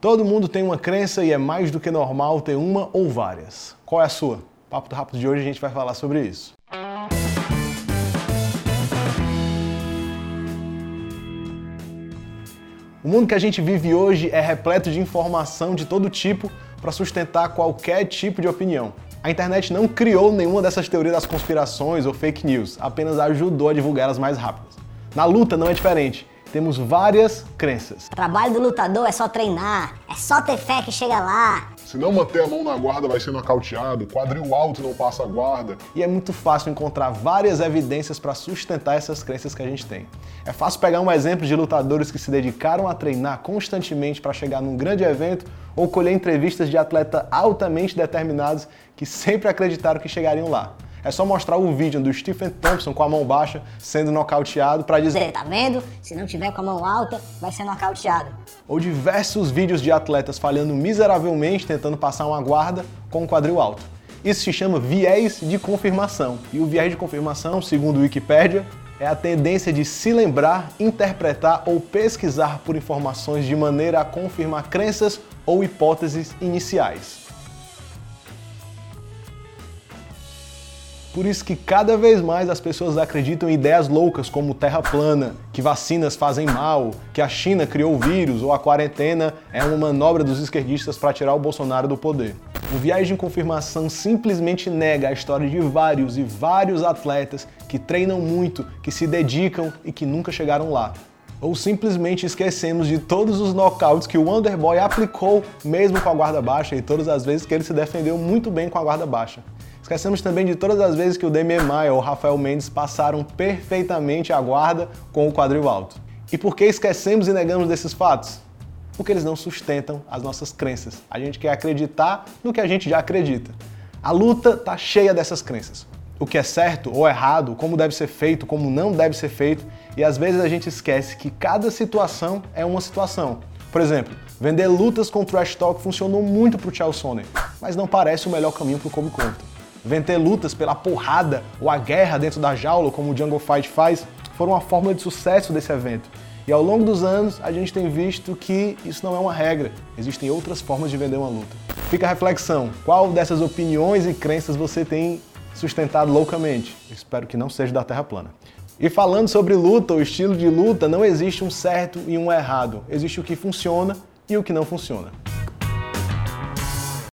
Todo mundo tem uma crença e é mais do que normal ter uma ou várias. Qual é a sua? Papo do Rápido de hoje a gente vai falar sobre isso. O mundo que a gente vive hoje é repleto de informação de todo tipo para sustentar qualquer tipo de opinião. A internet não criou nenhuma dessas teorias das conspirações ou fake news, apenas ajudou a divulgá-las mais rápidas. Na luta não é diferente. Temos várias crenças. O trabalho do lutador é só treinar, é só ter fé que chega lá. Se não manter a mão na guarda, vai ser nocauteado, quadril alto não passa a guarda. E é muito fácil encontrar várias evidências para sustentar essas crenças que a gente tem. É fácil pegar um exemplo de lutadores que se dedicaram a treinar constantemente para chegar num grande evento ou colher entrevistas de atletas altamente determinados que sempre acreditaram que chegariam lá. É só mostrar o vídeo do Stephen Thompson com a mão baixa sendo nocauteado para dizer, tá vendo? Se não tiver com a mão alta, vai ser nocauteado. Ou diversos vídeos de atletas falhando miseravelmente tentando passar uma guarda com o quadril alto. Isso se chama viés de confirmação. E o viés de confirmação, segundo o Wikipedia, é a tendência de se lembrar, interpretar ou pesquisar por informações de maneira a confirmar crenças ou hipóteses iniciais. Por isso que cada vez mais as pessoas acreditam em ideias loucas como terra plana, que vacinas fazem mal, que a China criou o vírus ou a quarentena é uma manobra dos esquerdistas para tirar o Bolsonaro do poder. O viés de confirmação simplesmente nega a história de vários e vários atletas que treinam muito, que se dedicam e que nunca chegaram lá. Ou simplesmente esquecemos de todos os knockouts que o Wonderboy aplicou mesmo com a guarda baixa e todas as vezes que ele se defendeu muito bem com a guarda baixa. Esquecemos também de todas as vezes que o Demian Maia ou Rafael Mendes passaram perfeitamente a guarda com o quadril alto. E por que esquecemos e negamos desses fatos? Porque eles não sustentam as nossas crenças. A gente quer acreditar no que a gente já acredita. A luta está cheia dessas crenças. O que é certo ou errado, como deve ser feito, como não deve ser feito, e às vezes a gente esquece que cada situação é uma situação. Por exemplo, vender lutas com trash talk funcionou muito para o Sonnen, mas não parece o melhor caminho para o Kobe Compton. Vender lutas pela porrada ou a guerra dentro da jaula, como o Jungle Fight faz, foram uma fórmula de sucesso desse evento. E ao longo dos anos, a gente tem visto que isso não é uma regra. Existem outras formas de vender uma luta. Fica a reflexão: qual dessas opiniões e crenças você tem sustentado loucamente? Espero que não seja da Terra plana. E falando sobre luta, o estilo de luta, não existe um certo e um errado. Existe o que funciona e o que não funciona.